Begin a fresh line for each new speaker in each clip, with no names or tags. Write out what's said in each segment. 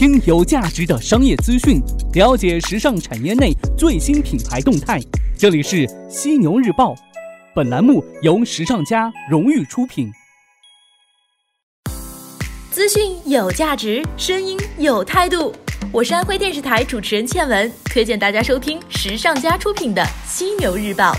听有价值的商业资讯，了解时尚产业内最新品牌动态。这里是犀牛日报，本栏目由时尚家荣誉出品。
资讯有价值，声音有态度。我是安徽电视台主持人倩文，推荐大家收听时尚家出品的犀牛日报。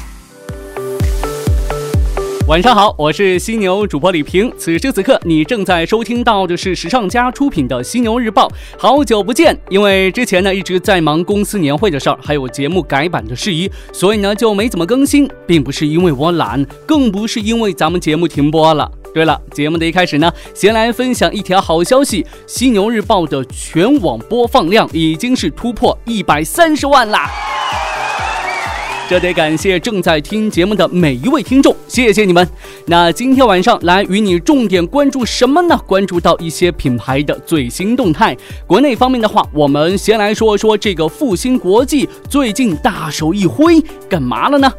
晚上好，我是犀牛主播李平。此时此刻，你正在收听到的是时尚家出品的《犀牛日报》。好久不见，因为之前呢一直在忙公司年会的事儿，还有节目改版的事宜，所以呢就没怎么更新，并不是因为我懒，更不是因为咱们节目停播了。对了，节目的一开始呢，先来分享一条好消息：《犀牛日报》的全网播放量已经是突破一百三十万啦！这得感谢正在听节目的每一位听众，谢谢你们。那今天晚上来与你重点关注什么呢？关注到一些品牌的最新动态。国内方面的话，我们先来说说这个复兴国际最近大手一挥，干嘛了呢？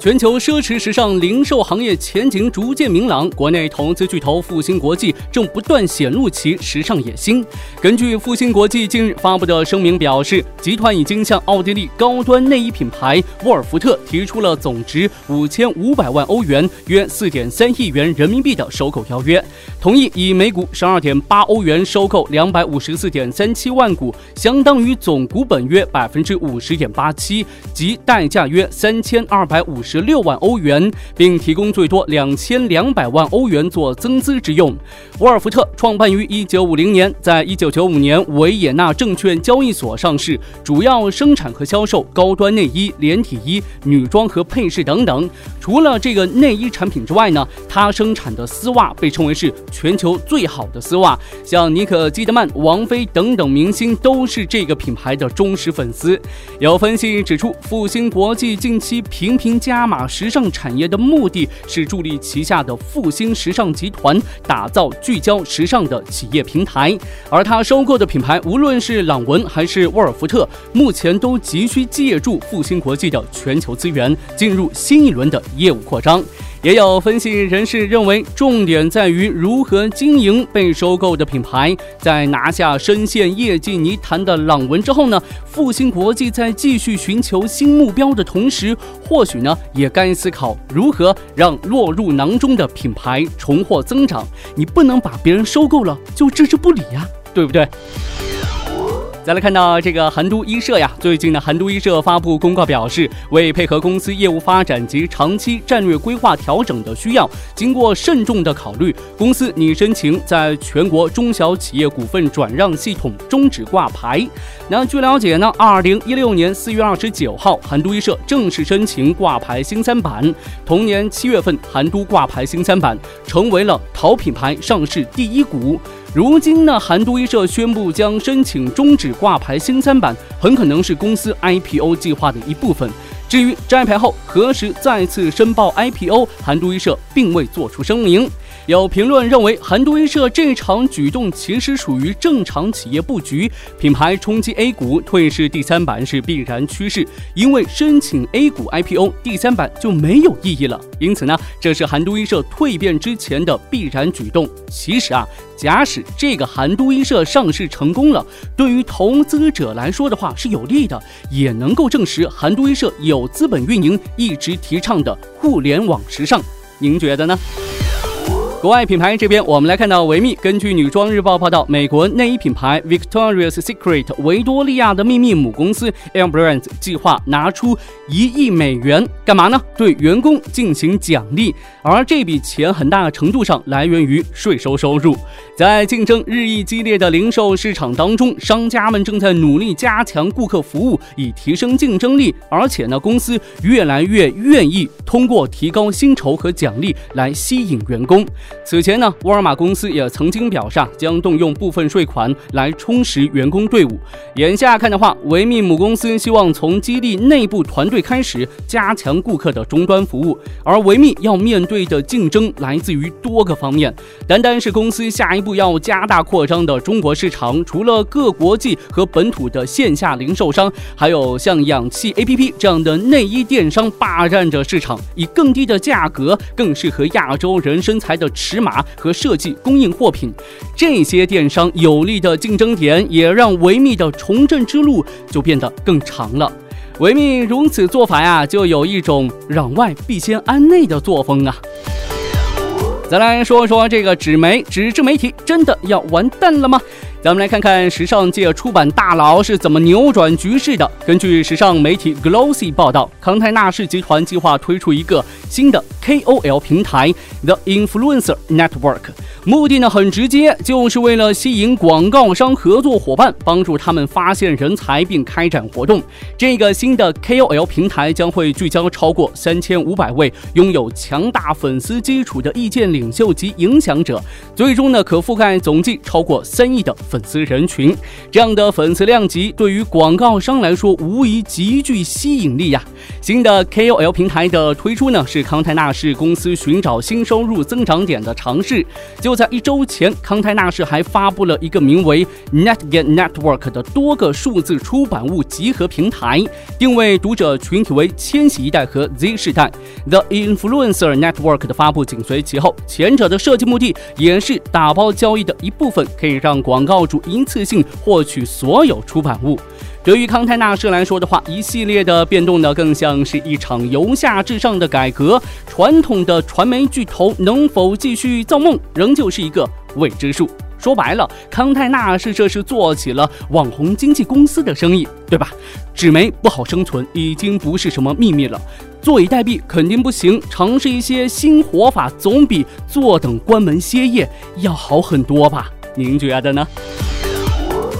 全球奢侈时尚零售行业前景逐渐明朗，国内投资巨头复星国际正不断显露其时尚野心。根据复星国际近日发布的声明表示，集团已经向奥地利高端内衣品牌沃尔福特提出了总值五千五百万欧元（约四点三亿元人民币）的收购邀约，同意以每股十二点八欧元收购两百五十四点三七万股，相当于总股本约百分之五十点八七，即代价约三千二百五十。十六万欧元，并提供最多两千两百万欧元做增资之用。沃尔福特创办于一九五零年，在一九九五年维也纳证券交易所上市，主要生产和销售高端内衣、连体衣、女装和配饰等等。除了这个内衣产品之外呢，它生产的丝袜被称为是全球最好的丝袜，像尼可基德曼、王菲等等明星都是这个品牌的忠实粉丝。有分析指出，复兴国际近期频频加。加码时尚产业的目的是助力旗下的复兴时尚集团打造聚焦时尚的企业平台，而他收购的品牌，无论是朗文还是沃尔福特，目前都急需借助复兴国际的全球资源，进入新一轮的业务扩张。也有分析人士认为，重点在于如何经营被收购的品牌。在拿下深陷业绩泥潭的朗文之后呢，复兴国际在继续寻求新目标的同时，或许呢也该思考如何让落入囊中的品牌重获增长。你不能把别人收购了就置之不理呀，对不对？再来看到这个韩都衣舍呀，最近呢，韩都衣舍发布公告表示，为配合公司业务发展及长期战略规划调整的需要，经过慎重的考虑，公司拟申请在全国中小企业股份转让系统终止挂牌。那据了解呢，二零一六年四月二十九号，韩都衣舍正式申请挂牌新三板，同年七月份，韩都挂牌新三板，成为了淘品牌上市第一股。如今呢，韩都衣舍宣布将申请终止挂牌新三板，很可能是公司 IPO 计划的一部分。至于摘牌后何时再次申报 IPO，韩都衣舍并未做出声明。有评论认为，韩都衣舍这场举动其实属于正常企业布局，品牌冲击 A 股、退市第三板是必然趋势，因为申请 A 股 IPO 第三板就没有意义了。因此呢，这是韩都衣舍蜕变之前的必然举动。其实啊，假使这个韩都衣舍上市成功了，对于投资者来说的话是有利的，也能够证实韩都衣舍有资本运营一直提倡的互联网时尚。您觉得呢？国外品牌这边，我们来看到维密。根据女装日报报道，美国内衣品牌 Victoria's Secret 维多利亚的秘密母公司 a m b r a n d 计划拿出一亿美元，干嘛呢？对员工进行奖励，而这笔钱很大程度上来源于税收收入。在竞争日益激烈的零售市场当中，商家们正在努力加强顾客服务，以提升竞争力。而且呢，公司越来越愿意通过提高薪酬和奖励来吸引员工。此前呢，沃尔玛公司也曾经表示啊，将动用部分税款来充实员工队伍。眼下看的话，维密母公司希望从激励内部团队开始，加强顾客的终端服务。而维密要面对的竞争来自于多个方面，单单是公司下一步要加大扩张的中国市场，除了各国际和本土的线下零售商，还有像氧气 APP 这样的内衣电商霸占着市场，以更低的价格、更适合亚洲人身材的。尺码和设计供应货品。这些电商有力的竞争点，也让维密的重振之路就变得更长了。维密如此做法呀，就有一种攘外必先安内的作风啊。再来说说这个纸媒、纸质媒体，真的要完蛋了吗？咱们来看看时尚界出版大佬是怎么扭转局势的。根据时尚媒体 Glossy 报道，康泰纳仕集团计划推出一个新的 KOL 平台 The Influencer Network，目的呢很直接，就是为了吸引广告商合作伙伴，帮助他们发现人才并开展活动。这个新的 KOL 平台将会聚焦超过三千五百位拥有强大粉丝基础的意见领袖及影响者，最终呢可覆盖总计超过三亿的。粉丝人群，这样的粉丝量级对于广告商来说无疑极具吸引力呀。新的 KOL 平台的推出呢，是康泰纳仕公司寻找新收入增长点的尝试。就在一周前，康泰纳仕还发布了一个名为 NetGen Network 的多个数字出版物集合平台，定位读者群体为千禧一代和 Z 世代。The Influencer Network 的发布紧随其后，前者的设计目的也是打包交易的一部分，可以让广告。主一次性获取所有出版物，对于康泰纳仕来说的话，一系列的变动呢，更像是一场由下至上的改革。传统的传媒巨头能否继续造梦，仍旧是一个未知数。说白了，康泰纳仕这是做起了网红经纪公司的生意，对吧？纸媒不好生存，已经不是什么秘密了。坐以待毙肯定不行，尝试一些新活法，总比坐等关门歇业要好很多吧。您觉得呢？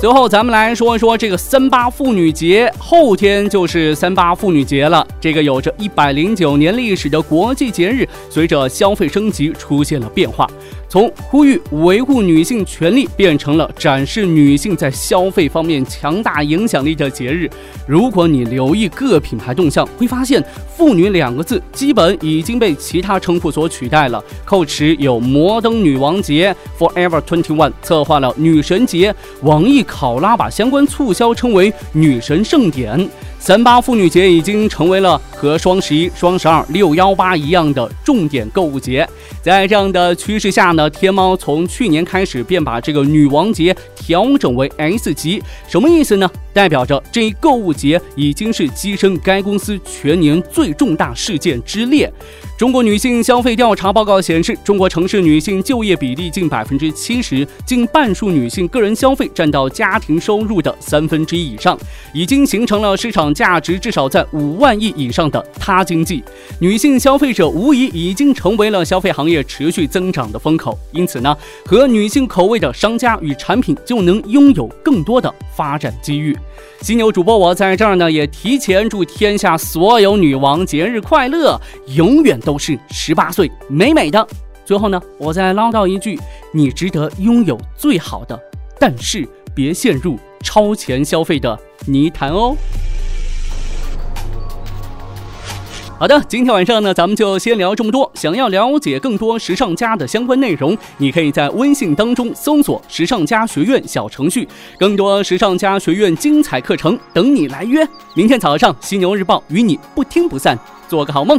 最后，咱们来说一说这个三八妇女节，后天就是三八妇女节了。这个有着一百零九年历史的国际节日，随着消费升级出现了变化。从呼吁维护女性权利变成了展示女性在消费方面强大影响力的节日。如果你留意各品牌动向，会发现“妇女”两个字基本已经被其他称呼所取代了。Coach 有摩登女王节，Forever Twenty One 策划了女神节，网易考拉把相关促销称为女神盛典。三八妇女节已经成为了和双十一、双十二、六幺八一样的重点购物节。在这样的趋势下呢，天猫从去年开始便把这个女王节调整为 S 级，什么意思呢？代表着这一购物节已经是跻身该公司全年最重大事件之列。中国女性消费调查报告显示，中国城市女性就业比例近百分之七十，近半数女性个人消费占到家庭收入的三分之一以上，已经形成了市场价值至少在五万亿以上的她经济。女性消费者无疑已经成为了消费行业持续增长的风口。因此呢，和女性口味的商家与产品就能拥有更多的发展机遇。犀牛主播，我在这儿呢，也提前祝天下所有女王节日快乐，永远都是十八岁美美的。最后呢，我再唠叨一句：你值得拥有最好的，但是别陷入超前消费的泥潭哦。好的，今天晚上呢，咱们就先聊这么多。想要了解更多时尚家的相关内容，你可以在微信当中搜索“时尚家学院”小程序，更多时尚家学院精彩课程等你来约。明天早上，犀牛日报与你不听不散，做个好梦。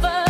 never